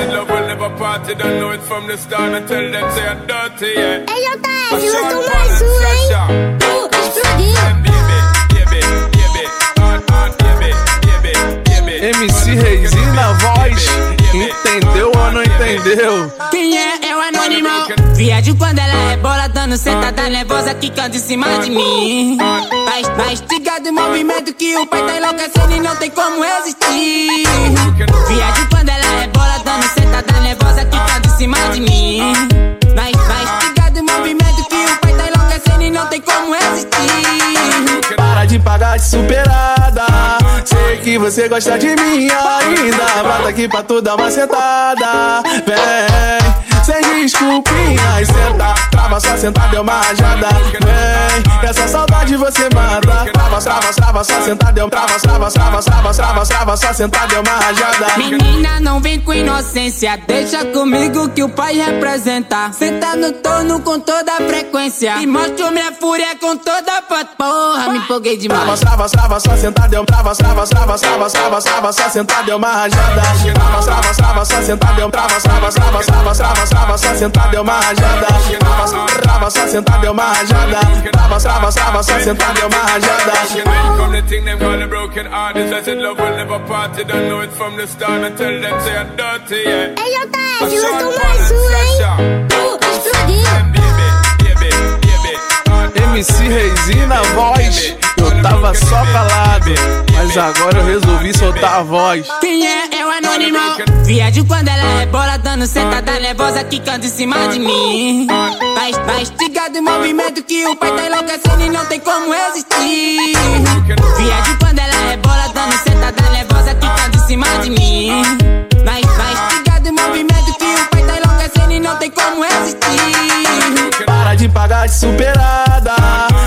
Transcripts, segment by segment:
said love will never party. Don't know it from the start tell them say I'm dirty, yeah. Ei, mais um, hein? Uh, explodiu. MC Reizinho na voz, entendeu ou não entendeu? Quem é? É o anônimo. Viagem quando ela é bola, dando sentada nervosa, quicando em cima de mim. Tá, tá instigado o movimento que o pai tá enlouquecendo e não tem como resistir. Viagem quando ela é bola, dando sentada nervosa, quicando em cima de mim. Tá, tá instigado o movimento que o pai tá enlouquecendo e não tem como resistir. Para de pagar de superada. Sei que você gosta de mim ainda. Bota aqui pra tu dar uma sentada. Vem, sem desculpinhas. Senta, trava, só sentada deu uma rajada. Vem, essa saudade você mata. Trava, trava, trava, só sentada deu trava, trava, trava, trava, trava, trava, só sentada deu uma rajada. Menina, não vem com inocência. Deixa comigo que o pai representa. Senta no torno com toda a frequência. E mostro minha fúria com toda a porra. Me empolguei Trava, demais. trava, trava, só sentada deu trava, trava, trava, trava, trava, trava, só sentada deu uma rajada. Trava, trava, trava, só sentada deu trava, trava, trava, trava, trava, trava, só sentada deu uma rajada. Trava, só sentada deu uma rajada. Trava, trava, trava, só sentada deu uma rajada. Come the thing a broken. I said love will never party. Don't know it from the start and tell them say I'm dirty, yeah. Ei, JS, lançou mais um, hein? Uh, explodiu. MC Reizinho na voz, eu tava só calado, mas agora eu resolvi soltar a voz. Quem é? É o anônimo. Viagem quando ela é bola, dando sentada nervosa, quicando em cima de mim. Tá, tá instigado o movimento que o pai tá enlouquecendo e não tem como resistir. Viagem quando ela é bola, dando sentada nervosa, quicando em cima de mim. Tá, tá instigado o movimento e não tem como resistir. Para de pagar de superada.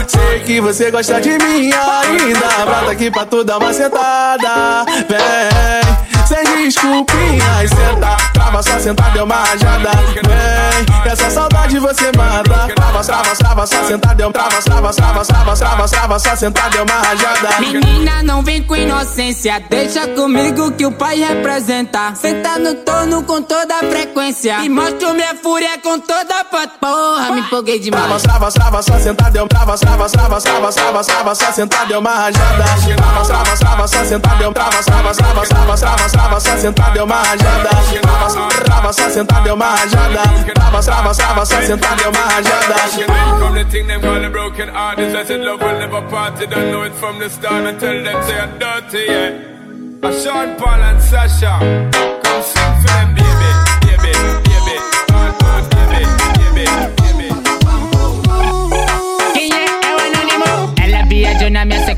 Sei que você gosta de mim ainda. Bota aqui pra tu dar uma sentada. Vem, sem desculpinhas. Senta, trava só sentar deu uma rajada. Vem, essa saudade você mata. trava trava travas, só sentar deu travas, travas, travas, travas, travas, travas, só sentar deu uma rajada. Menina, não vem com inocência, deixa comigo que o pai representa. Senta no torno com toda a frequência e mostro minha fúria com toda a porra. Me empolguei demais. trava trava trava só sentar deu trava trava trava trava trava trava só sentar deu uma rajada. trava trava trava só sentar deu travas, trava trava trava trava trava só sentada deu uma rajada. Trava, só sentada deu uma rajada. Trava, trava, trava, só sentada deu uma rajada. Come the thing them call a broken artist. I said love will never party. Don't know it from the start and them say I'm dirty, yeah. Sean Paul and Sasha, come sing for them, baby, baby, baby, oh, oh,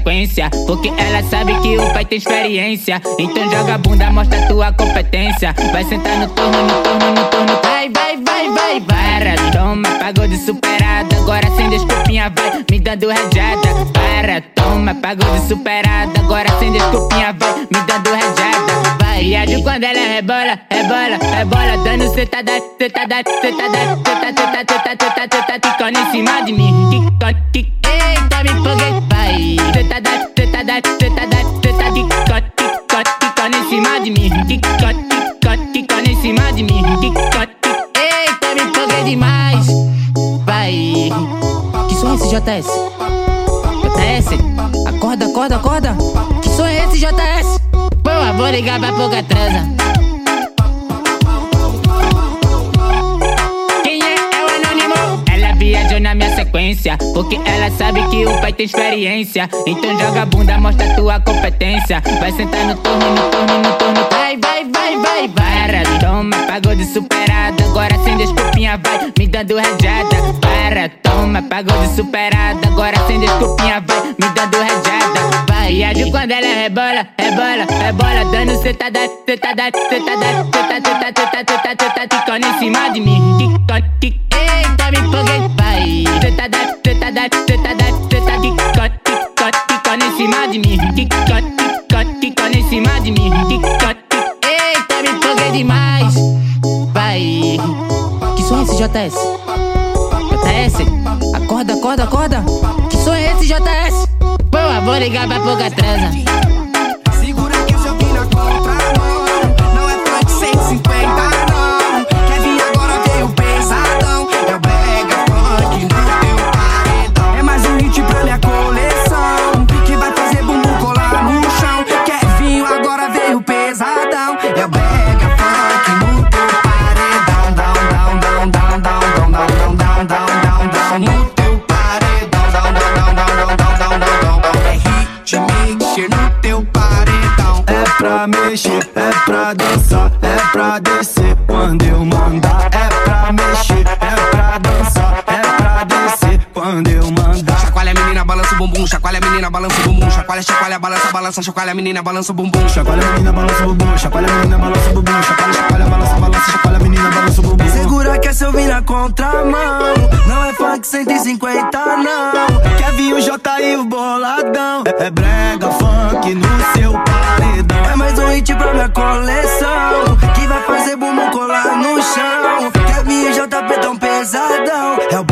sequência. Porque ela sabe que o pai tem experiência. Então joga a bunda, mostra tua competência. Vai sentar no torno, no torno, no torno. Vai, vai, vai, vai, para. Toma, pagou de superada. Agora sem desculpinha, vai me dando rajada. Para, toma, pagou de superada. Agora sem desculpinha, vai me dando rajada. Maria de quando ela rebola, rebola, rebola Dando sentada, sentada, sentada, sentada, sentada, sentada, sentada Ticando em cima de mim, ticando, tic Eita, me empolguei, vai Sentada, sentada, sentada, sentada Ticando, ticando, ticando em cima de mim Ticando, ticando, ticando em cima de mim Ticando, eita, me empolguei demais Vai Que som é esse, JS? JS, acorda, acorda, acorda ligar pra pouca transa. Quem é? É o anônimo. Ela viajou na minha sequência. Porque ela sabe que o pai tem experiência. Então joga a bunda, mostra tua competência. Vai sentar no torno, no torno, no vai, vai, vai, para, toma, pagou de superada. Agora sem desculpinha, vai me dando rajada. Para, toma, pagou de superada. Agora sem desculpinha, vai me dando rajada. Vai, a de quando ela rebola, rebola, rebola. Dando cetada, cetada, cetada, cetada, cetada, cetada, cetada, ticando em cima de mim. Ticando, ticando. Eita, me empolguei, vai. Cetada, cetada, cetada, cetada, ticando, ticando, ticando em cima de mim. Ticando, ticando, ticando em cima de mim. Ticando demais. Vai. Que som é esse, JS? JS? Acorda, acorda, acorda. Que som é esse, JS? Boa, vou ligar pra pouca transa. Pra descer. Quando eu mandar, é pra mexer, é pra dançar, é pra descer. Quando eu mandar. Chacoalha a menina, balança o bumbum, chacoalha a menina, balança o bumbum, chacoalha, chacoalha, balança, balança, chacoalha a menina, balança o bumbum. Chacoalha a menina, balança o bumbum, chacoalha a menina, balança o bumbum, chacoalha, chacoalha, balança, balança, chacoalha a menina, balança o bumbum. Segura que essa eu vim na contramão. Não é funk 150, não. Kevin, o J e o boladão. É brega, funk no seu paredão. Mais um hit pra minha coleção. Que vai fazer bumbum colar no chão. Kevin e J tão pesadão. É o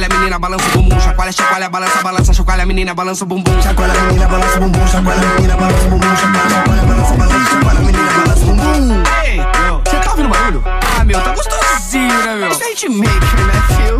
chacoalha a menina, balança o bumbum, chacoalha, chacoalha, balança, balança, chacoalha a menina, balança o bumbum. Chacoalha a menina, balança o bumbum, chacoalha a menina, balança o bumbum, chacoalha, chacoalha, balança, balança, chacoalha a menina, balança o bumbum. Ei, Você tá ouvindo barulho? ah, meu, tá gostosinho, né, meu? Isso é hitmaker, né, fio?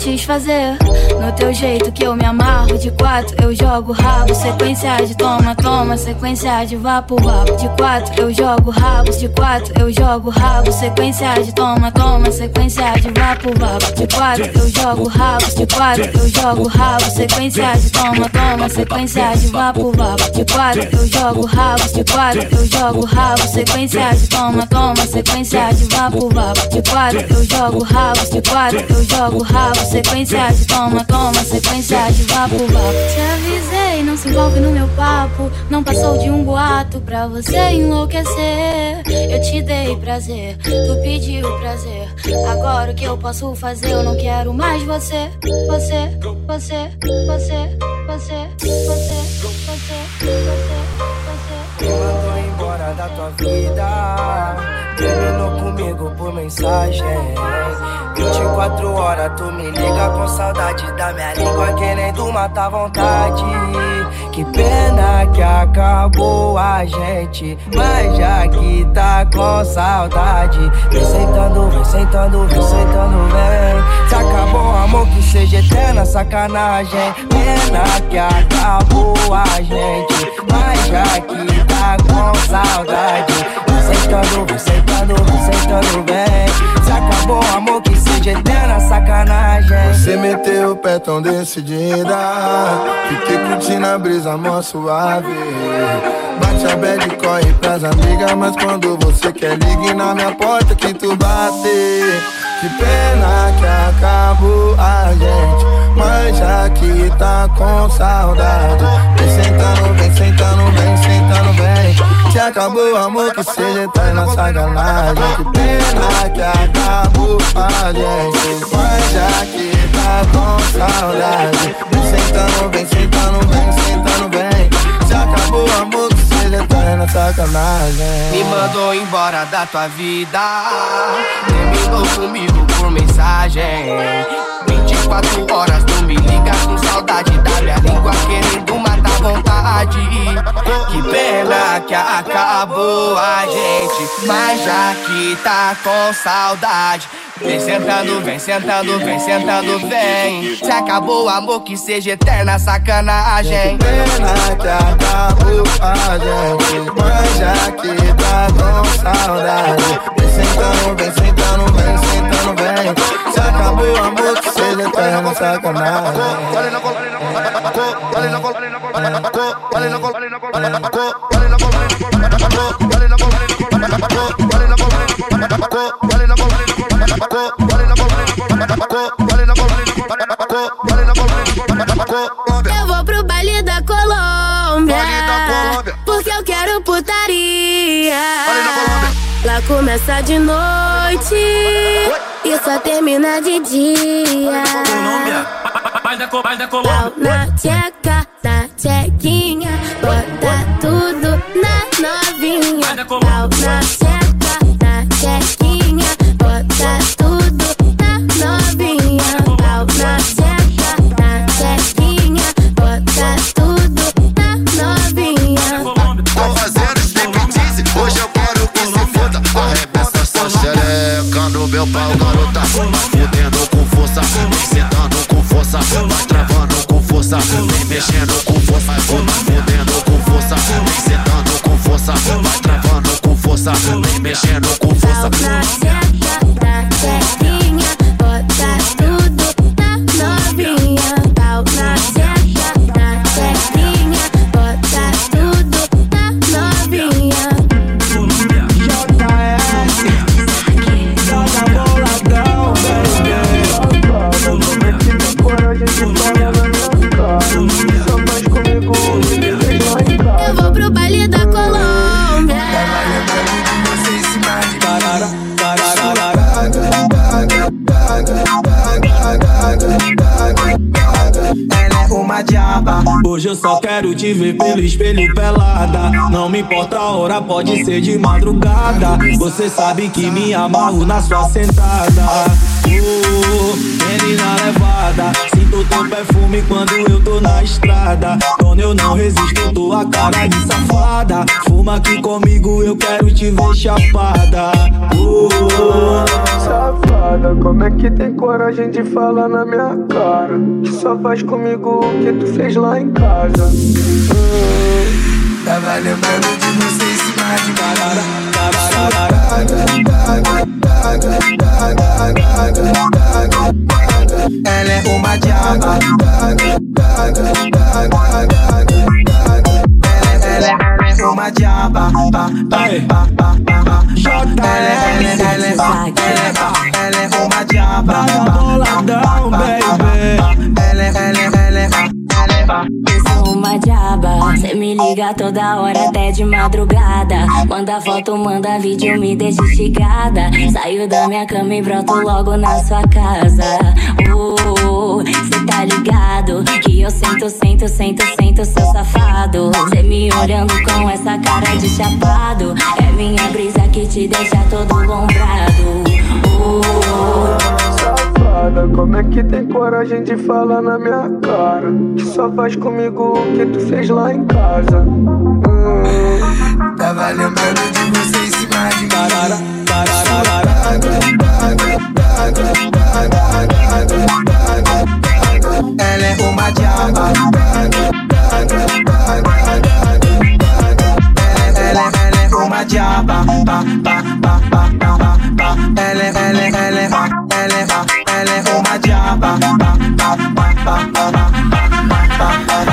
Satisfazer. No teu jeito que eu me amarro. De quatro eu jogo rabo, sequência de toma, toma, sequência de vapo, vapo. De quatro eu jogo rabo, de quatro eu jogo rabo, sequência de toma, toma, sequência de vapo, vapo. De quatro eu jogo rabo, de quatro eu jogo rabo, sequência de toma, toma, sequência de vapo, vapo. De quatro eu jogo rabo, de quatro eu jogo rabo, sequência de toma, toma, sequência de vapo. vapo. De quatro eu jogo rabo, de quatro eu jogo rabo. Sequência de toma, toma, sequência de vapo, vapo. Te avisei, não se envolve no meu papo. Não passou de um boato pra você enlouquecer. Eu te dei prazer, tu pediu prazer. Agora o que eu posso fazer? Eu não quero mais você, você, você, você, você, você, você, você, Me mandou embora da tua vida. Terminou comigo por mensagem. 24 horas tu me liga com saudade da minha língua, querendo matar vontade. Que pena que acabou a gente, mas já que tá com saudade. Vem sentando, vem sentando, vem sentando, vem. Se acabou amor, que seja eterna sacanagem. Pena que acabou a gente, mas já que tá com saudade. Sentando, vem sentando, vem sentando, vem. Se acabou o amor, que seja eterna sacanagem. Você meteu o pé tão decidida. Fiquei curtindo a brisa mó suave. Bate a bad corre pras amigas Mas quando você quer ligue na minha porta que tu bate. Que pena que acabou a gente Mas já que tá com saudade. Vem sentando, vem sentando, vem sentando, vem Se acabou o amor que seja eterna sacanagem. Que pena que acabou a gente. Mas já que tá com saudade. Sentando, vem sentando, vem sentando, vem Se acabou o amor que seja eterna sacanagem. Me mandou embora da tua vida. Terminou comigo por mensagem. 24 horas tu me liga com saudade da minha língua, querendo matar vontade. Que pena que acabou a gente, mas já que tá com saudade. Vem sentando, vem sentando, vem sentando, vem. Se acabou o amor, que seja eterna sacanagem. pena que acabou a gente Mas já que tá com saudade Vem sentando, vem sentando, vem sentando, vem Se acabou o amor que seja eterna sacanagem Eu vou pro baile da Colômbia. Baile da Colômbia. Porque eu quero putaria. Baile da Colômbia. Lá começa de noite e só termina de dia. Pau na tcheca, na tchequinha, bota tudo na novinha. Pau na tcheca, na tchequinha, bota tudo na novinha. Pau na tcheca, na tchequinha, bota tudo na novinha. Tô fazendo striptease, hoje eu quero que se foda Arrebenta essa xereca no meu pau, garota Fudendo com força, vem sentando com força Vai travando com força, vem mexendo mexendo com força pelo espelho pelada. Não me importa a hora, pode ser de madrugada. Você sabe que me amarro na sua sentada. Oh, menina levada, sinto teu perfume quando eu tô na estrada. Quando eu não resisto, tua cara de safada. Fuma aqui comigo, eu quero te ver chapada. Oh, Safada, como é que tem coragem de falar na minha cara? Que só faz comigo o que tu fez lá em casa. Tava lembrando de você em cima de carara. Ela é uma diaba. on my job. Shut down. Baby. Eu sou uma diaba, cê me liga toda hora até de madrugada. Manda foto, manda vídeo, me deixa instigada. Saio da minha cama e broto logo na sua casa. Oh, cê tá ligado? Que eu sento, sento, sento, sento, seu safado. Cê me olhando com essa cara de chapado. É minha brisa que te deixa todo lombrado. Oh, Como é que tem coragem de falar na minha cara? Que só faz comigo o que tu fez lá em casa. Hum. Tava lembrando de você em cima de mim. Ela é uma diaba. Ela, ela, ela é uma diaba. Ba, ba, ba, ba, ba, ba, ba. Ela, ela, ela, ela, ela, ela él es una llama. Pa, pa, pa,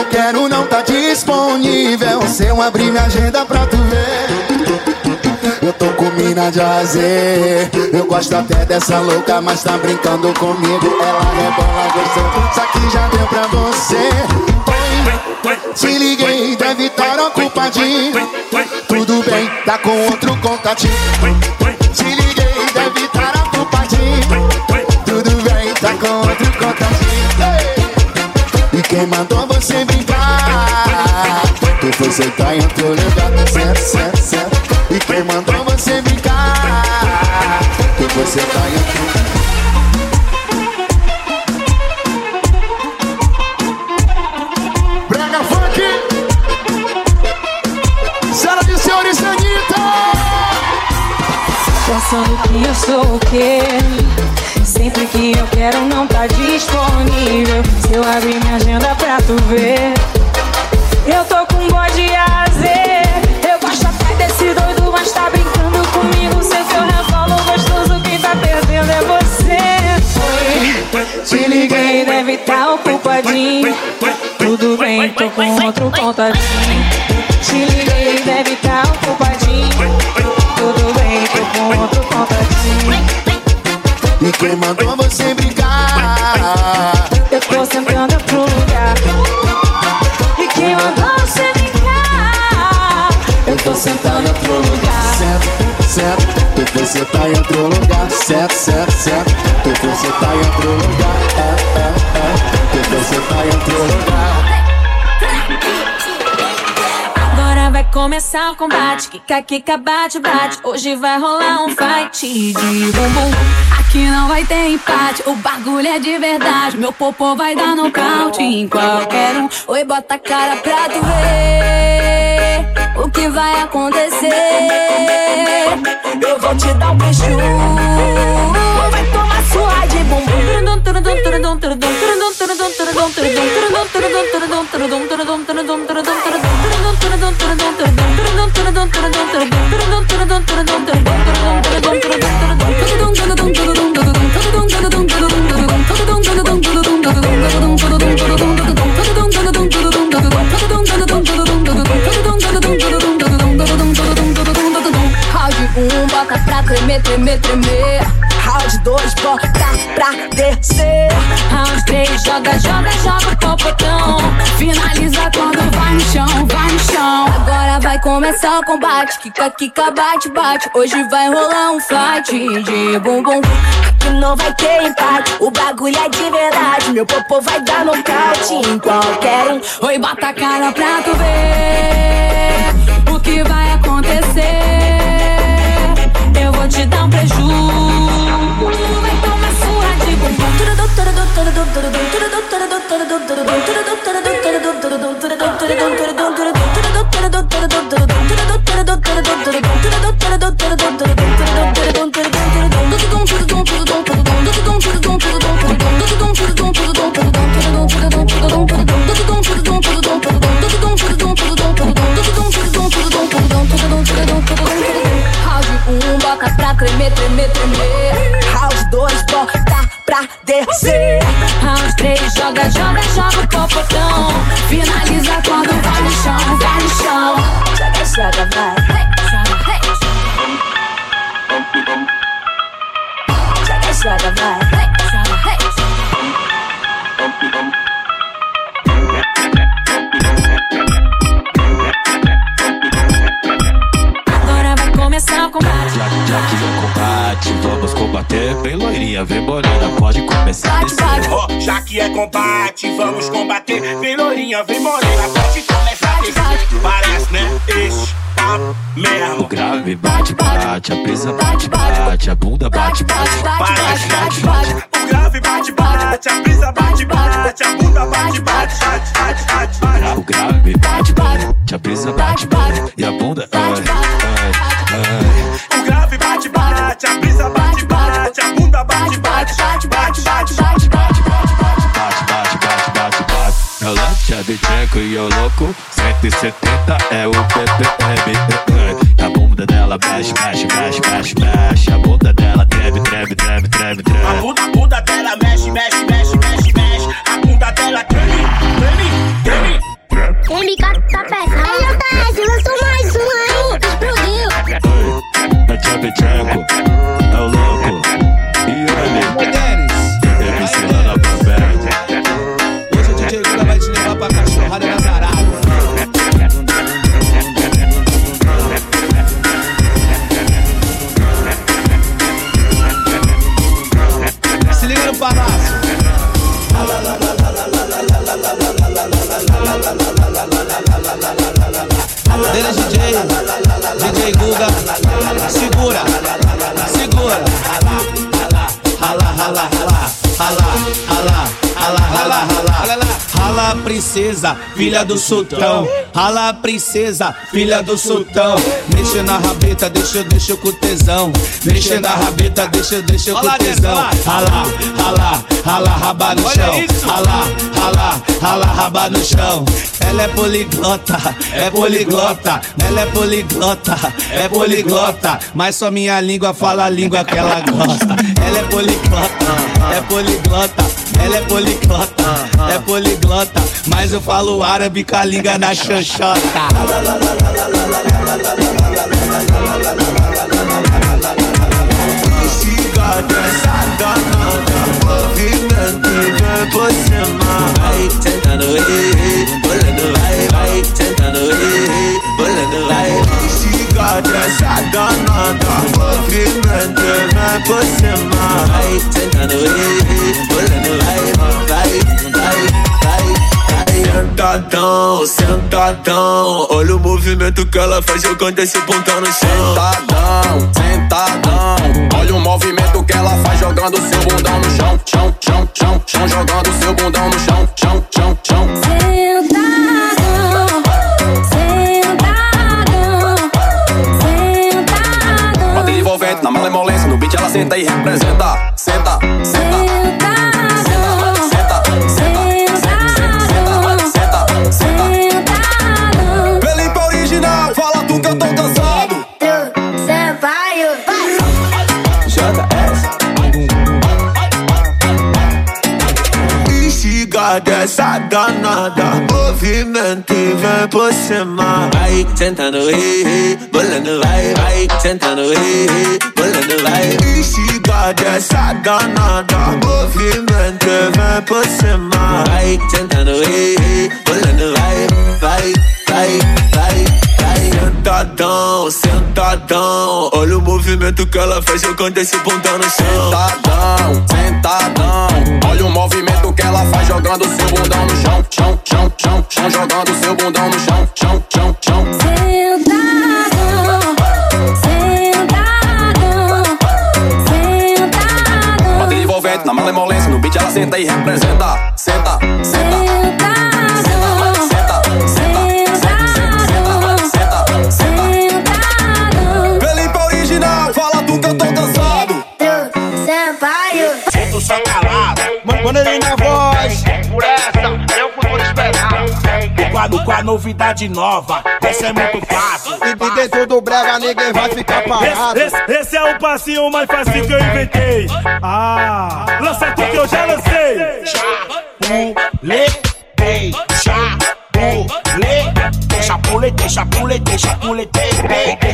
eu quero não tá disponível. Se eu abrir minha agenda pra tu ver. Eu tô com mina de azer Eu gosto até dessa louca, mas tá brincando comigo. Ela rebola gostando, isso aqui já deu pra você. Te liguei, deve estar ocupadinho. Tudo bem, tá com outro contatinho quem mandou você brincar? Tu foi sentar em outro lugar Certo, certo, certo E quem mandou você brincar? Tu foi sentar de senhores Anitta Pensando que eu sou o quê? Sempre que eu quero não tá disponível. Se eu abrir minha agenda pra tu ver Eu tô com bode azer Eu gosto até desse doido, mas tá brincando comigo. Sei que eu gostoso, quem tá perdendo é você. Te liguei, deve tá ocupadinho. Tudo bem, tô com outro contatinho Te liguei, deve tá ocupadinho. Tudo bem, tô com outro contatinho E quem mandou você brincar? Eu tô sentando pro lugar. E quem mandou você brincar? Eu tô sentando pro lugar. Certo, certo, tu foi sentar em outro lugar. Certo, certo, certo, tu foi sentar em outro lugar. É, é, é, tu foi sentar em outro lugar. Agora vai começar o combate. Kika, kika, bate, bate. Hoje vai rolar um fight de bumbum. Aqui não vai ter empate. O bagulho é de verdade. Meu popô vai dar nocaute em qualquer um. Oi, bota a cara pra tu ver o que vai acontecer. Eu vou te dar um beijo. Vai tomar sua de Round 1, bota pra tremer, tremer, tremer. Round 2, bota pra descer. Round 3, joga, joga, joga o popotão. Finaliza quando vai no chão, vai no chão. Agora vai começar o combate. Kika, kika, bate, bate. Hoje vai rolar um fight de bumbum. Aqui não vai ter empate. O bagulho é de verdade. Meu popô vai dar nocaute em qualquer um. Oi, bota a cara pra tu ver o que vai acontecer. Eu vou te dar Doctor, doctor, doctor, doctor, doctor, doctor, doctor, doctor, doctor, doctor, doctor, doctor, doctor, doctor, doctor, filha do sultão. Rala, princesa, filha do sultão. Mexe na rabeta, deixa, deixa com tesão. Mexe na rabeta, deixa, deixa com tesão. Rala, rala, rala, raba no chão. Rala, rala, rala, raba no chão. Ela é poliglota, é poliglota. Ela é poliglota, é poliglota. Mas só minha língua fala a língua que ela gosta. Ela é poliglota, é poliglota. Ela é poliglota, é poliglota. Mas eu falo árabe com a língua na chanchota. Movimento vem por cima Vai tentando bolando vai, vai Tentando bolando vai por cima Vai Sentadão, sentadão Olha o movimento que ela faz jogando esse bundão no chão Sentadão, sentadão. Olha o movimento que ela faz jogando seu bundão no chão, chão, chão, chão, chão, jogando seu bundão no chão, chão, chão, chão. Sentadão, sentadão, sentadão. Bota envolvente na malemolência, no beat ela senta e representa. Vai tentando ir, bolando vai, vai Tentando ir, bolando vai. Instiga dessa danada Movimento e vem por cima Vai tentando ir, bolando vai, vai, vai, vai, Sentadão, sentadão Olha o movimento que ela faz jogando esse bundão no chão. Sentadão, sentadão. Olha o movimento que ela faz jogando seu bundão no chão, chão, chão, chão, chão, jogando seu bundão no chão, chão, chão, chão. Sentadão, sentadão, sentadão. Bota envolvente na malemolência, no beat ela senta e representa. A novidade nova, essa é muito fácil. E, e dentro do brega ninguém vai ficar parado. Esse, esse, esse é o passinho mais fácil que eu inventei. Ah, lança tudo que eu já lancei. Chapuletei, chapuletei, chapuletei, chapuletei,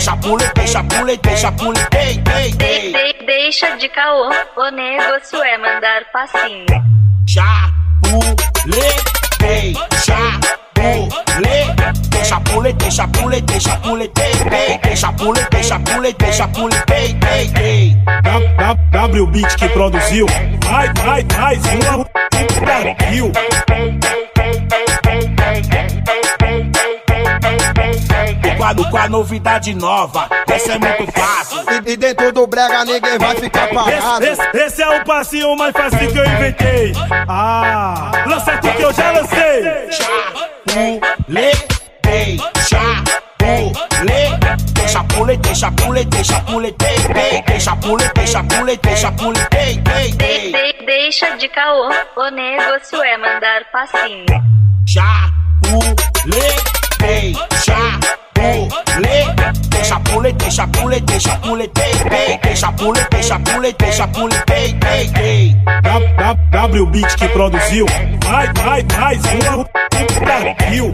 chapuletei, chapuletei, chapuletei, chapuletei, De- de- Deixa de caô, o negócio é mandar passinho. Chapuletei, deixa pule, deixa pule, deixa pule, deixa pule, deixa pule, deixa pule, deixa pule, W Beat que produziu, vai, vai, mais vai, vai O quadro com a novidade nova, essa é muito fácil. E, e dentro do brega ninguém vai ficar parado. Esse, esse, esse é o passinho mais fácil que eu inventei. Ah, lança tudo que eu já lancei. Chapuletei, chapuletei, chapuletei, chapuletei, chapuletei, chapuletei, chapuletei, chapuletei, De- de- Deixa de caô, o negócio é mandar passinho. Chapuletei, chapuletei, chapuletei, chapuletei, chapuletei, chapuletei, chapuletei, chapuletei, W Beat que produziu. Vai, vai, mais uma Brasil.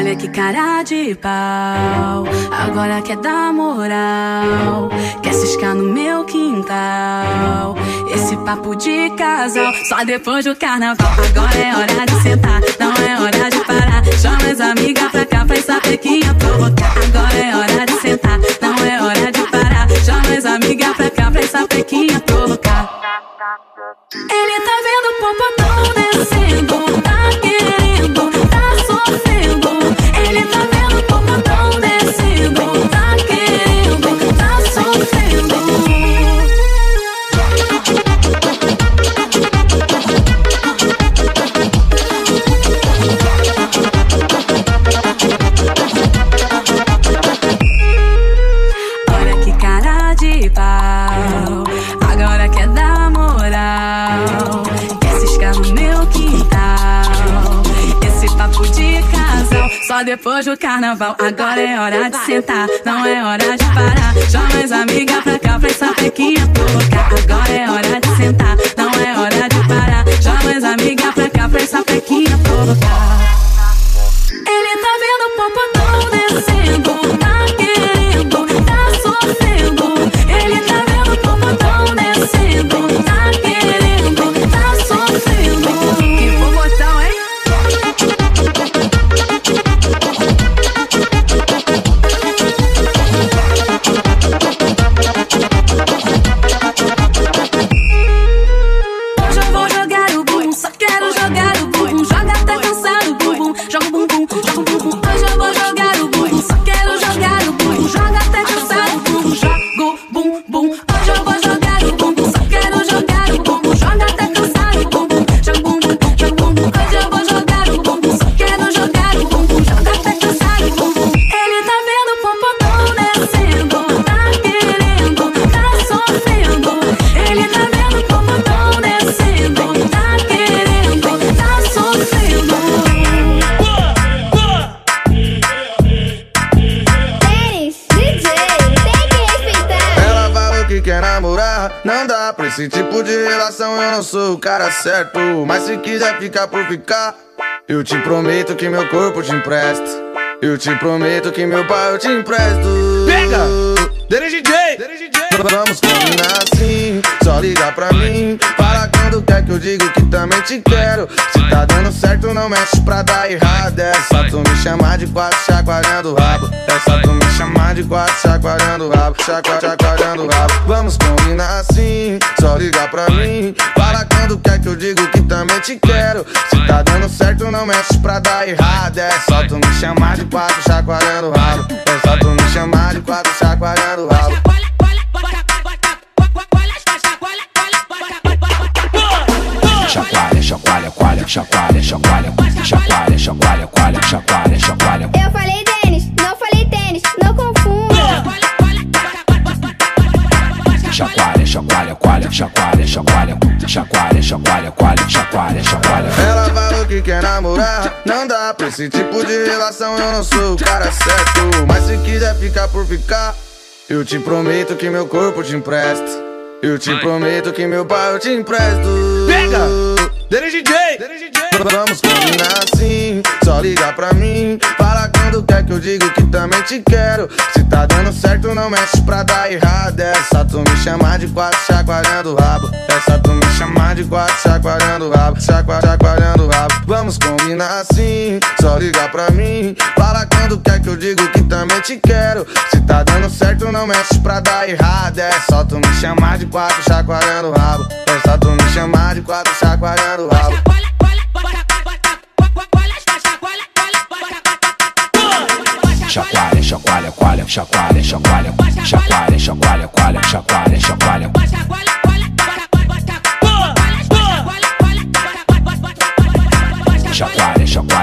Olha que cara de pau, agora quer dar moral, quer ciscar no meu quintal. Esse papo de casal, só depois do carnaval. Agora é hora de sentar, não é hora de parar. Chama as amigas pra cá pra essa pequinha provocar. Agora é hora de sentar, não é hora de parar. Chama as amigas pra cá pra essa pequinha provocar. Ele tá vendo o popotão descendo, namorar, não dá pra esse tipo de relação. Eu não sou o cara certo, mas se quiser ficar por ficar, eu te prometo que meu corpo te empresto. Eu te prometo que meu pai eu te empresto. Pega! Dele DJ! Vamos combinar assim, só liga pra mim. Fala quando quer que eu digo que também te quero. Se tá dando certo, não mexe pra dar errado. É só tu me chamar de quatro chacoalhando o rabo. É só tu me chamar de quatro chacoalhando o rabo. Chacua, chacoalhando o rabo. Vamos combinar assim, só liga pra mim. Fala quando quer que eu digo que também te quero. Se tá dando certo, não mexe pra dar errado. É só tu me chamar de quatro chacoalhando o rabo. É só tu me chamar de quatro chacoalhando o rabo. chacoalha, chacoalha, coalha, chacoalha, chacoalha, chacoalha, chacoalha, coalha, chacoalha, chacoalha. Eu falei tênis, não falei tênis, não confunda. Chacoalha, chacoalha, coalha, chacoalha, chacoalha, chacoalha, chacoalha, coalha, chacoalha, chacoalha. Ela falou que quer namorar, não dá pra esse tipo de relação, eu não sou o cara certo. Mas se quiser ficar por ficar, eu te prometo que meu corpo te empresta. Eu te prometo que meu pai eu te empresto. Pega! Dele DJ! Vamos combinar assim, só liga pra mim. Fala quando quer que eu digo que também te quero. Se tá dando certo, não mexe pra dar errado. É só tu me chamar de quatro chacoalhando o rabo. É só tu me chamar de quatro chacoalhando o rabo. Chacua, chacoalhando o rabo. Vamos combinar assim, só liga pra mim. Fala quando quer que eu digo que também te quero. Se tá dando certo, não mexe pra dar errado. É só tu me chamar de quatro chacoalhando o rabo. É só tu me chamar de quatro chacoalhando o rabo. Chacoalha, chacoalha, coalha, chacoalha, chacoalha, chacoalha, chacoalha, coalha, chacoalha, chacoalha. Chacoalha,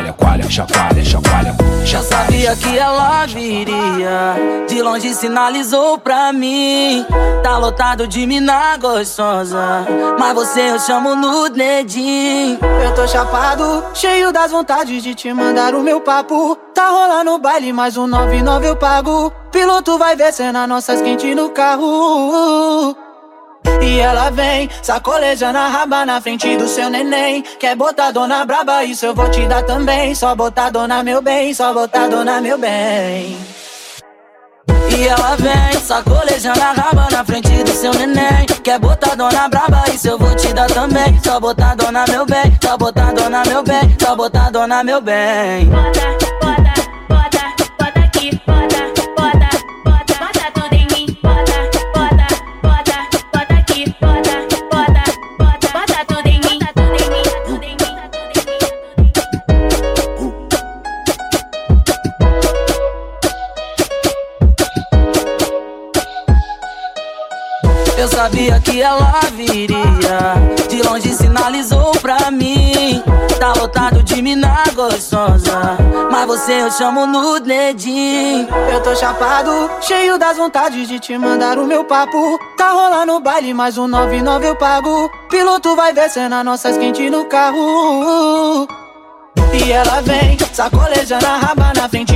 chacoalha, coalha, chacoalha, chacoalha. Já sabia que ela viria. De longe sinalizou pra mim. Tá lotado de mina gostosa. Mas você eu chamo no dedinho. Eu tô chapado, cheio das vontades de te mandar o meu papo. Tá rolando o baile, mais um 99 eu pago. Piloto vai ver cena nossas quente no carro. E ela vem, sacolejando a raba na frente do seu neném. Quer botar dona braba, isso eu vou te dar também. Só botar dona meu bem, só botar dona meu bem. E ela vem, sacolejando a raba na frente do seu neném. Quer botar dona braba, isso eu vou te dar também. Só botar dona meu bem, só botar dona meu bem, só botar dona meu bem. Bota, bota, bota, bota aqui, bota, ela viria. De longe sinalizou pra mim. Tá lotado de mina gostosa. Mas você eu chamo no dedinho. Eu tô chapado, cheio das vontades de te mandar o meu papo. Tá rolando o baile, mais um 99 eu pago. Piloto vai ver cena nossas quente no carro. E ela vem, sacolejando a raba na frente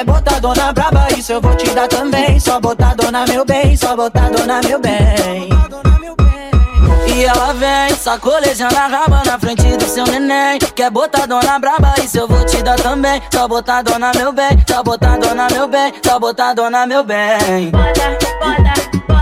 Quer botar dona braba, isso eu vou te dar também. Só botar dona meu bem, só botar dona meu bem. E ela vem, sacolejando a raba na frente do seu neném. Quer botar dona braba, isso eu vou te dar também. Só botar dona meu bem, só botar dona meu bem, só botar dona meu bem. Bota, bota, bota,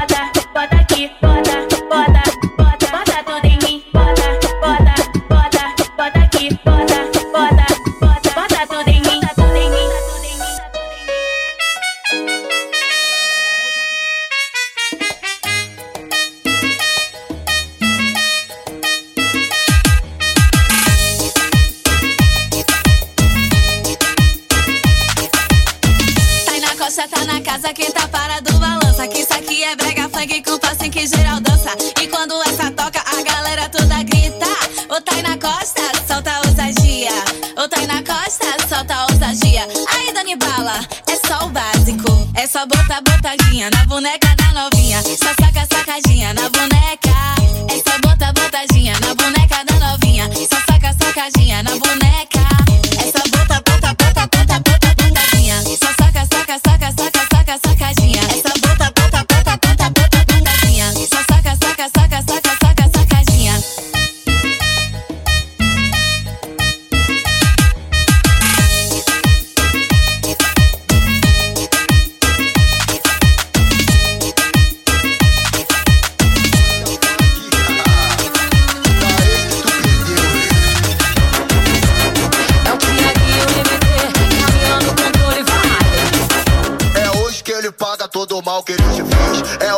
funk com passo em que geral dança. E quando essa toca, a galera toda grita. Ô na costa, solta a ousadia. Tá na costa, solta a ousadia. Aí, Dani Bala, é só o básico. É só botar botadinha na boneca da novinha. Só saca sacadinha na boneca. É só botar botadinha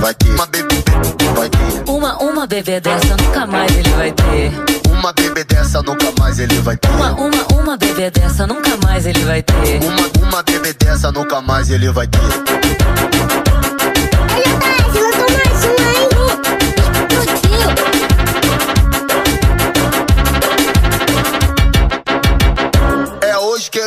Vai ter. Uma bebê, vai ter. Uma, uma bebê dessa nunca mais ele vai ter. Uma bebê dessa nunca mais ele vai ter. Uma, uma, uma bebê dessa nunca mais ele vai ter. Uma, uma bebê dessa nunca mais ele vai ter.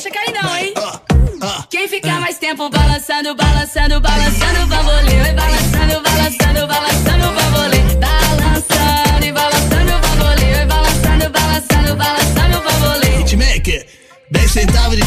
Deixa cair não, hein? Quem ficar mais tempo balançando, balançando, balançando bambolê. Vai balançando, balançando, balançando bambolê. Balançando e balançando bambolê. Vai balançando, balançando, balançando bambolê. Hitmaker, 10 centavos de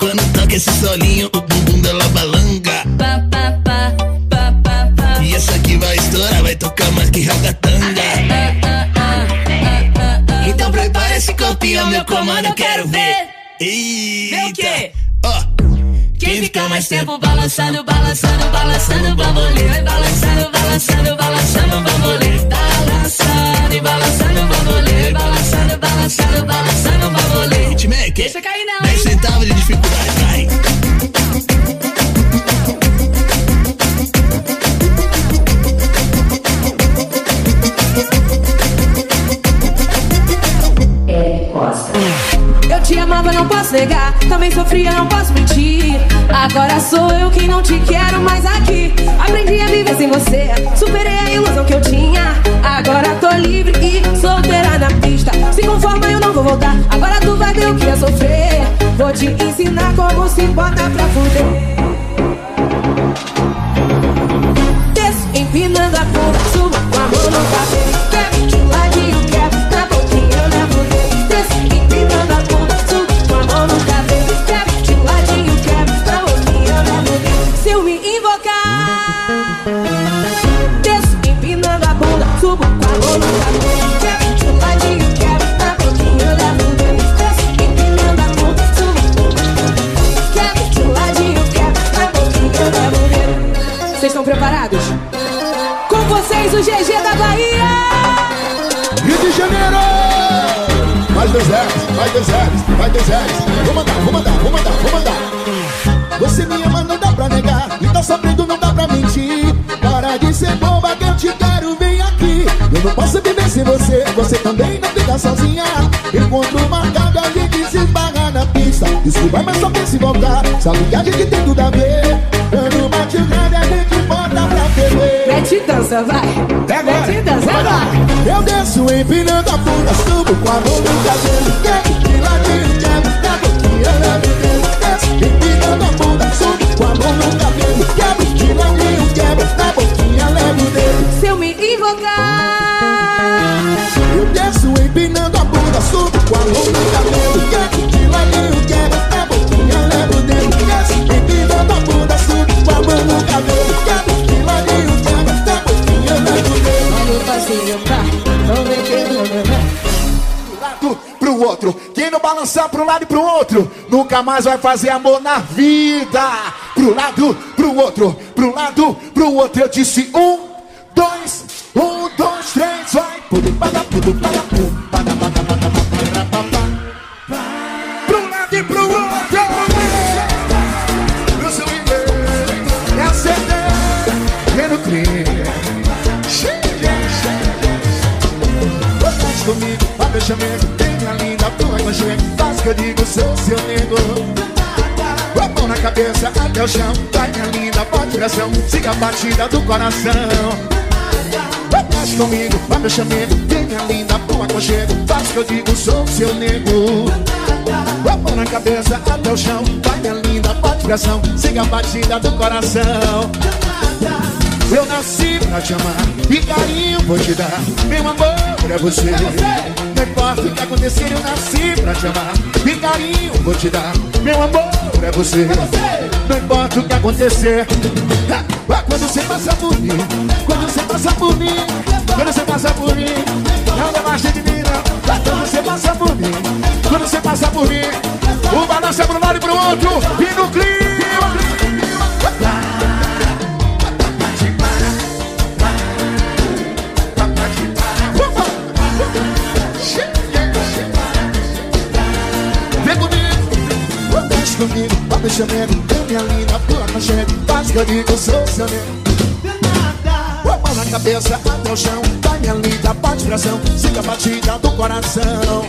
quando toca esse solinho, o bumbum dela balanga. Pá, pá, pá, pá, pá, pá. E essa aqui vai estourar, vai tocar mais que ragatanga. Então prepara esse copinho, meu comando, eu quero ver. Eita. O quê? Ó, Quem ficar mais tempo balançando, balançando, balançando o bambolê. Vai balançando, balançando, balançando o bambolê. Balançando e balançando bambolê. Balançando, balançando, balançando bambolê. Hitmaker, Deixa cair não, 10 hein? centavos de dificuldade, vai. Eu te amava, não posso negar. Também sofria, não posso mentir. Agora sou eu que não te quero mais aqui. Aprendi a viver sem você. Superei a ilusão que eu tinha. Agora tô livre e solteira na pista. Se conforma, eu não vou voltar. Agora tu vai ver o que é sofrer. Vou te ensinar como se bota pra fuder. Desço, empinando a bunda, subo com a mão no cabelo. Preparados? Com vocês, o GG da Bahia! Rio de Janeiro! Mais dois R's, mais dois R's, mais dois. Vou mandar, vou mandar, vou mandar, vou mandar. Você me ama, não dá pra negar. E tá sofrendo, não dá pra mentir. Para de ser boba que eu te quero, vem aqui. Eu não posso viver sem você, você também não fica sozinha. Encontro marcado, a gente se esbarra na pista. Desculpa, mas só pensa em voltar. Que a gente tem tudo a ver. Quando bate o Mete dança, vai! Mete dança, vai! Eu desço empinando a bunda, subo com a mão no cabelo. Quebro de ladinho, Não balançar pro lado e pro outro, nunca mais vai fazer amor na vida. Pro lado, pro outro, pro lado, pro outro. Eu disse um, dois, um, dois, três, vai. Pada. Pro lado e pro outro. Seu inglês, é acender, é no crime. Faz comigo, vai meu que eu digo, sou seu nego Com a mão na cabeça até o chão Vai minha linda, pode pressão Siga a batida do coração. Faz comigo, vai meu chamego. Tem minha linda, tua conchego Faz que eu digo, sou seu nego. Com a mão na cabeça até o chão Vai minha linda, pode pressão Siga a batida do coração eu nasci pra te amar e carinho vou te dar. Meu amor é você. Não importa o que acontecer, eu nasci pra te amar e carinho vou te dar. Meu amor é você. Não importa o que acontecer. Ah, Quando você passa por mim, quando você passa por mim, quando você passa por mim, não debaixa de mim não. Quando você passa por mim, quando você passa por mim, o balanço é pro lado e pro outro e no clima. Comigo, comigo, me chamar, tem minha linda, tua conchego, faz que eu digo, sou seu nego. Com a mão na cabeça até o chão, vai minha linda, bate pressão, siga a batida do coração.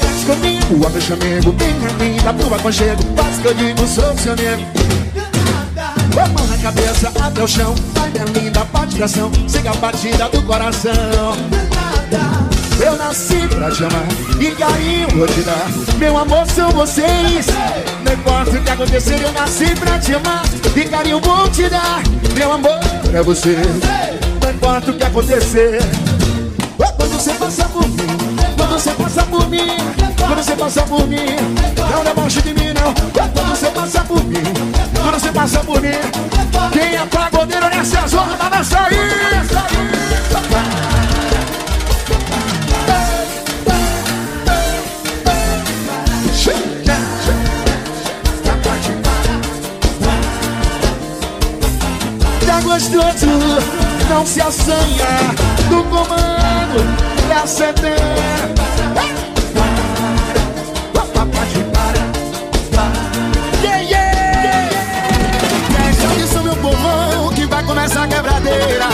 Desce comigo, ó meu chamego, minha linda, tua conchego, faz que eu digo, sou seu nego. Com a mão na cabeça até o chão, vai minha linda, bate pressão, siga a batida do coração. Eu nasci pra te amar e carinho vou te dar. Meu amor são vocês. Não importa o que acontecer, eu nasci pra te amar e carinho vou te dar. Meu amor é você. Não importa o que acontecer. Quando você passa por mim, quando você passa por mim, quando você passa por mim, não deboche de mim não. Quando você passa por mim, quando você passa por mim, quem é pagodeiro nessa zona, balança aí. Tá gostoso, não se assanha do comando da CD. Yeah, yeah. Presta atenção, meu povão, que vai começar a quebradeira.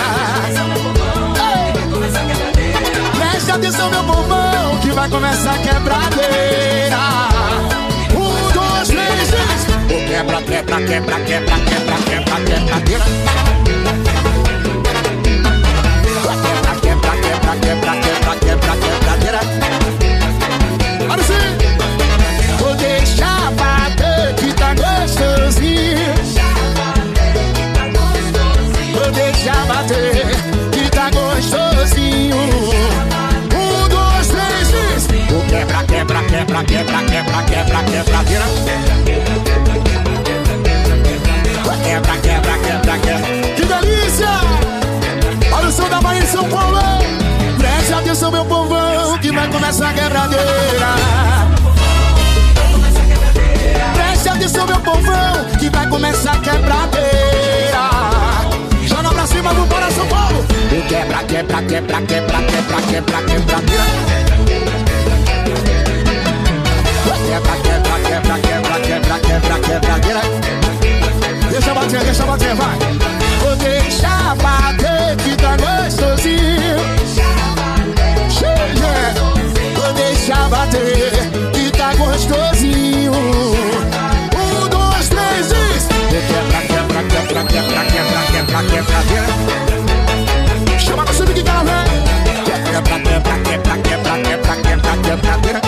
Presta atenção, meu povão, que vai começar a quebradeira. Quebra, quebra, quebra, quebra, quebra, quebra. Quebra, quebra, quebra, quebra, quebra, quebra, quebradeira. Olha assim. Que vai começar a quebradeira. Preste atenção, meu povão, que vai começar a quebradeira. Joga pra cima do Bora São Paulo. E quebra, quebra, quebra, quebra, quebra, quebra, quebradeira. Quebra, quebra, quebra, quebra, quebra, quebra, quebradeira. Deixa bater, deixa bater, vai. Vou deixar bater que tá gostosinho. Bater que tá gostosinho. Um, dois, três e. Quebra, quebra, quebra, quebra, quebra, quebra, quebra. Chama no sub que tá vem. Quebra, quebra, quebra, quebra, quebra, quebra, quebra. Vai,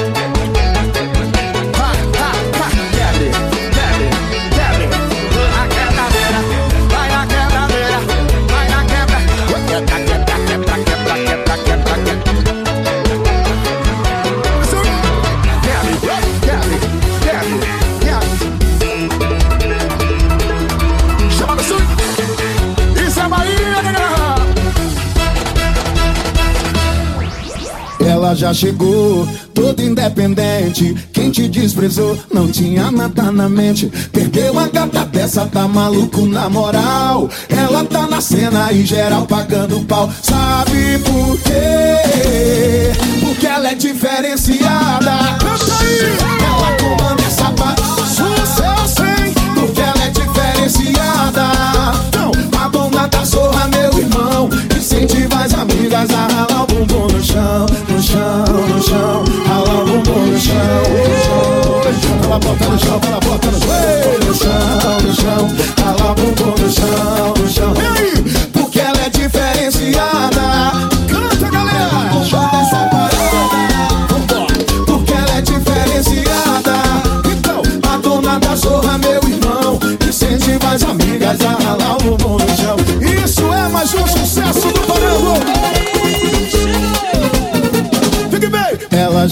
já chegou, toda independente. Quem te desprezou não tinha nada na mente. Perdeu a gata dessa, tá maluco na moral. Ela tá na cena e geral pagando pau. Sabe por quê? Porque ela é diferenciada. Canta aí! Ela comanda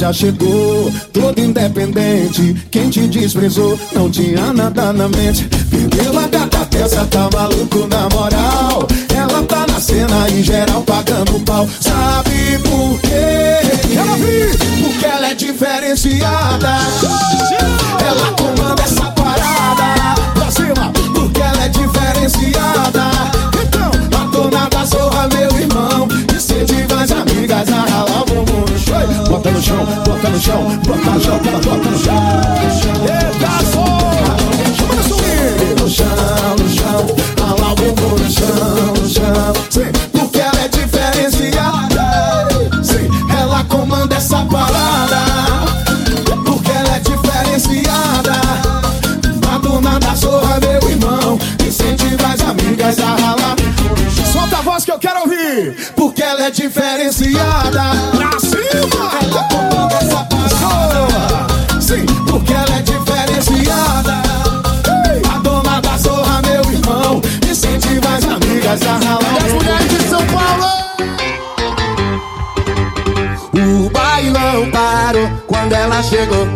já chegou, toda independente. Quem te desprezou não tinha nada na mente. Perdeu a gata dessa, tá maluco na moral. Ela tá na cena em geral pagando pau. Sabe por quê? Porque ela é diferenciada. Ela comanda chão. Bota no chão, bota no chão, chão, ela bota no chão. Eita zorra! Chama no swing. No chão, no chão, ralar o no chão, no chão. Sim, porque ela é diferenciada. Sim, ela comanda essa parada. Porque ela é diferenciada. A dona da zorra, meu irmão. Incentiva as amigas a ralar. Solta a voz que eu quero ouvir. Porque ela é diferenciada. Pra cima! Ela parou quando ela chegou.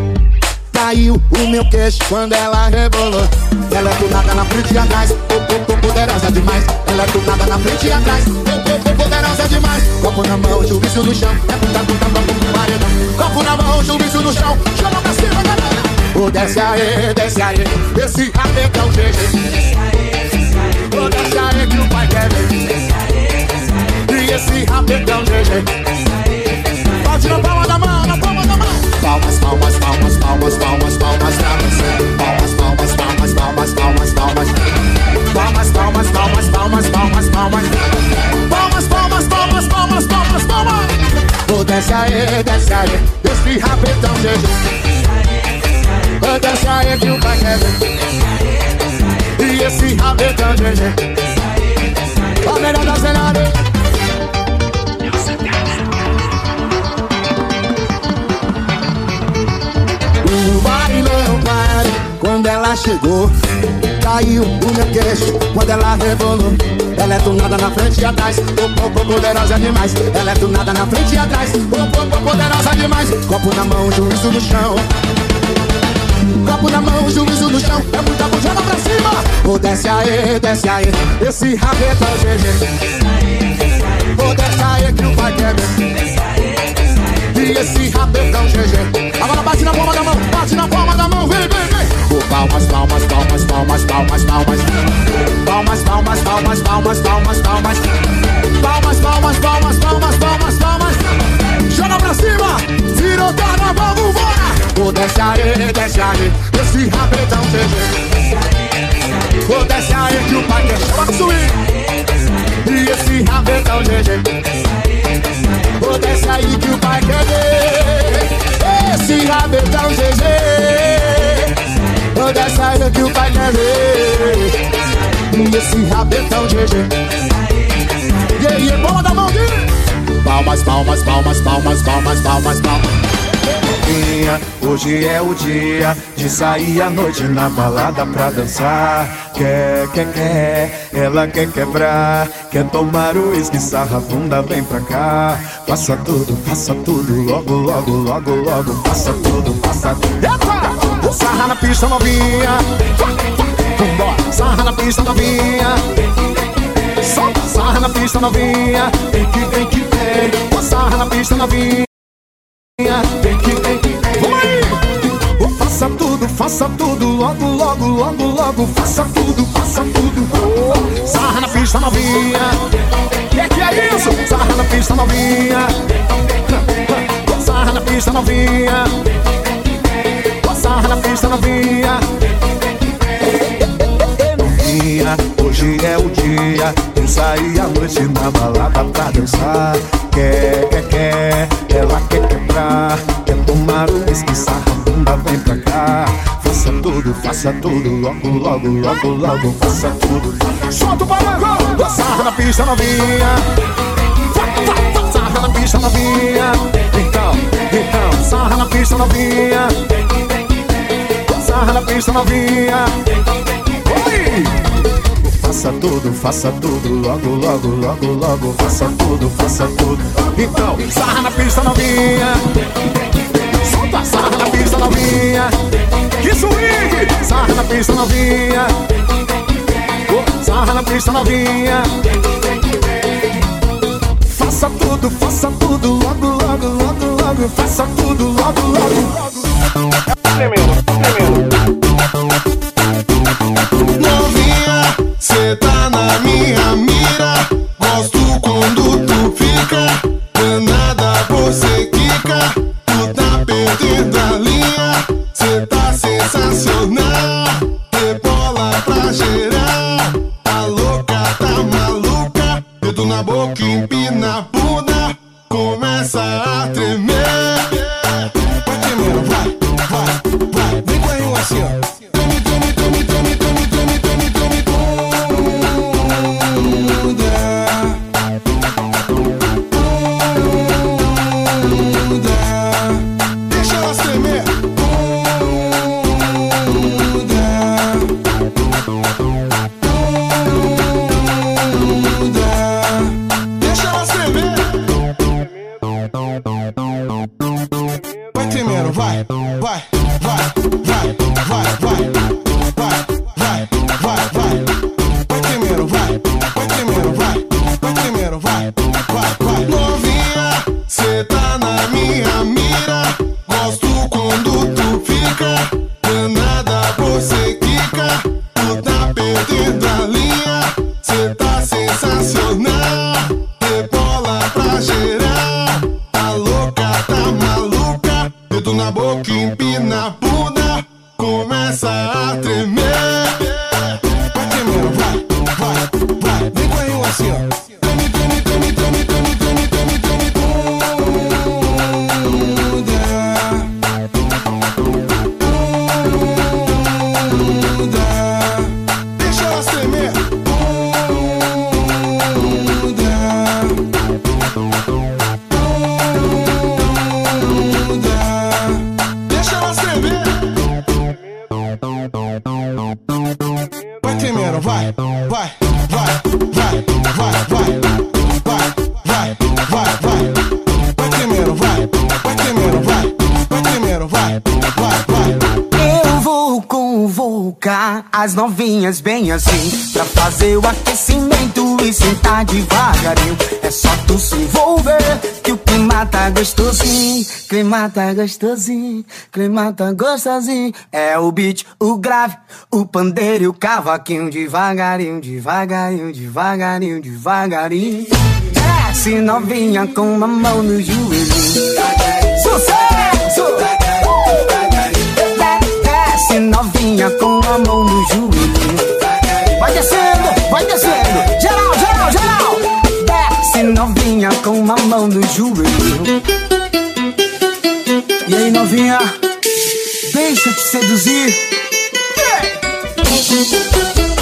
Caiu o meu queixo quando ela rebolou. Ela é do nada na frente e atrás, po- po- po- poderosa demais. Ela é do nada na frente e atrás, po- po- po- poderosa demais. Copo na mão, juízo no chão. É puta, puta, puta, puta, paredão. Copo na mão, juízo no chão. Chama pra cima, galera. Ô, desce aí, desce aí. Esse rapetão GG. Ô, desce aí que o pai quer ver. E esse rapetão GG. Bate na palma da mão, na palma da mão. Palmas, palmas, palmas, palmas, palmas, palmas pra você. Palmas, palmas, palmas, palmas, palmas, palmas. Palmas, palmas, palmas, palmas, palmas, palmas. Palmas, palmas, palmas, palmas, palmas, palmas. Ô, desce aí, desce aí. Esse rapetão GG. Ô, desce aí que o pai quer ver. E esse rapetão GG. A melhor da cenário. O bailão parou quando ela chegou. Caiu o meu queixo quando ela rebolou. Ela é do nada na frente e atrás. Ô, ô, poderosa demais. Ela é do nada na frente e atrás. Ô, ô, poderosa demais. Copo na mão, juízo no chão. Copo na mão, juízo no chão. É muita bujada pra cima. Ô, desce aí, desce aí. Esse rabetão GG. Ô, desce aí que o pai quer E esse rabetão GG. Agora bate na palma da mão, bate na palma da mão, vem, vem, vem. Ô, palmas, palmas, palmas, palmas, palmas, palmas. Palmas, palmas, palmas, palmas, palmas, palmas. Palmas, palmas, palmas, palmas, palmas, palmas. Joga pra cima, virou carnaval, vambora. Ô, desce aí, desce aí, esse rabetão GG. Ô, desce aí que o pai quer chama no swing. E esse rabetão GG. Ô, desce aí que o pai quer ver. Esse rabetão GG. Desce aí que o pai quer ver. Esse rabetão GG. E aí, palma da mão, Gui. Palmas, palmas, palmas, palmas, palmas, palmas, palmas. Hoje é o dia de sair à noite na balada pra dançar. Quer, quer, quer, ela quer quebrar. Quer tomar o uísque, sarra a bunda, vem pra cá. Faça tudo, faça tudo, logo, logo, logo, logo. Faça tudo, faça tudo. Epa! Sarra na pista novinha. Vambora, sarra na pista novinha. Solta, sarra na pista novinha. Vem que vem que vem. Sarra na pista novinha. Vem que vem que Vamos faça tudo, logo, logo, logo, logo, faça tudo, faça tudo. Sarra na pista novinha. Que que é isso? Sarra na pista novinha. Sarra na pista novinha. Sarra na pista novinha. Hoje é o dia Eu saí à noite na balada pra dançar. Quer, quer, quer, ela quer quebrar. Quer tomar o whisky, sarra bunda, vem pra cá. Faça tudo, faça tudo, logo, logo, logo, logo Faça tudo. Solta o balanço, sarra na pista novinha. Sarra na pista novinha. Então, então, sarra na pista novinha. Sarra na pista novinha! Faça tudo, faça tudo, logo, logo, logo, logo, faça tudo, faça tudo. Então, sarra na pista novinha. Solta, sarra na pista novinha. Que swing! Sarra na pista novinha. Sarra na pista novinha. Faça tudo, faça tudo, logo, logo, logo, logo, faça tudo, logo, logo. Tremendo, de boca, empina a bunda, começa a tremer. Vai tremendo, vai, vai, vai, vem com assim, ó. As novinhas bem assim. Pra fazer o aquecimento e sentar devagarinho. É só tu se envolver que o clima tá gostosinho. Clima tá gostosinho, clima tá gostosinho. É o beat, o grave, o pandeiro e o cavaquinho. Devagarinho, devagarinho, devagarinho, devagarinho. Desce novinha com uma mão no joelho Sucesso! Desce novinha com a mão no joelho. Vai descendo, vai descendo. Geral, geral, geral. Desce novinha com uma mão no joelho. E aí, novinha? Deixa eu te seduzir. Eu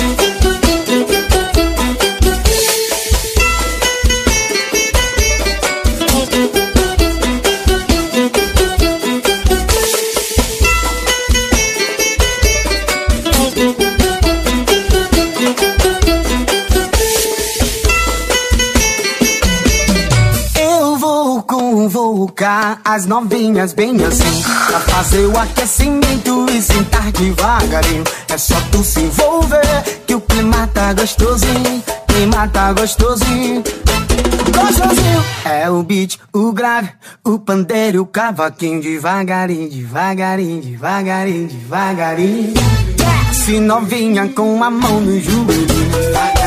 convocar as novinhas bem assim Pra fazer o aquecimento e sentar devagarinho É só tu se envolver que o clima tá gostosinho Clima tá gostosinho Tô sozinho. É o beat, o grave, o pandeiro, o cavaquinho devagarinho, devagarinho, devagarinho, devagarinho. Desce novinha com a mão no joelho.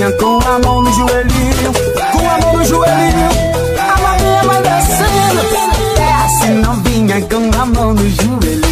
Novinha com a mão no joelhinho, com a mão no joelhinho. A novinha vai descendo. Desce novinha com a mão no joelhinho.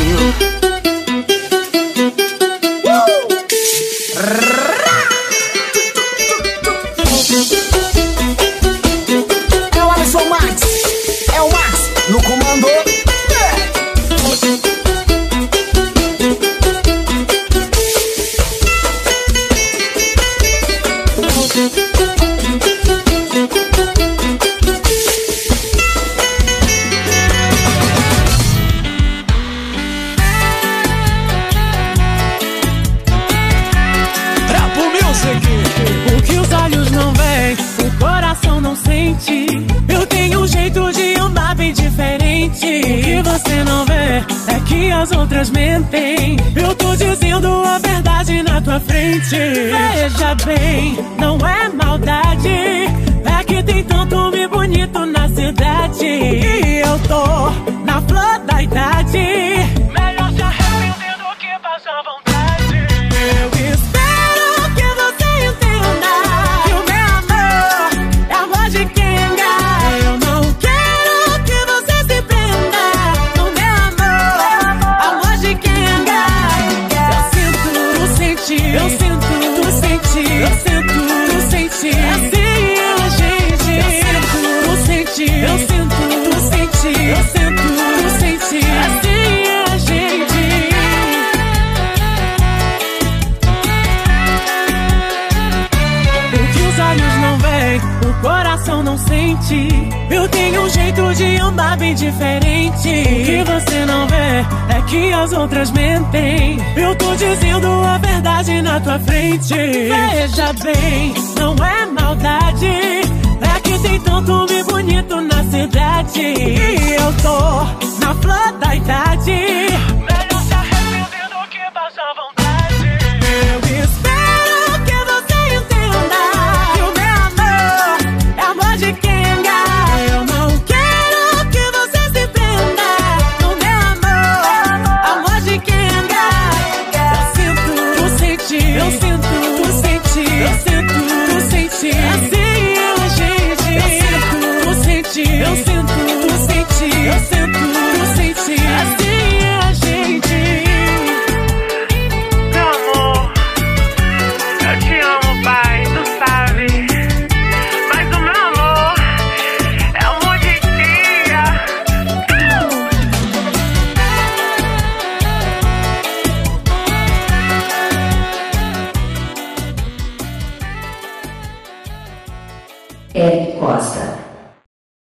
Frente. Veja bem, não é maldade. É que tem tanto homem bonito na cidade. E eu tô na flor da idade. As outras mentem. Eu tô dizendo a verdade na tua frente. Veja bem, não é maldade. É que tem tanto homem bonito na cidade. E eu tô na flor da idade.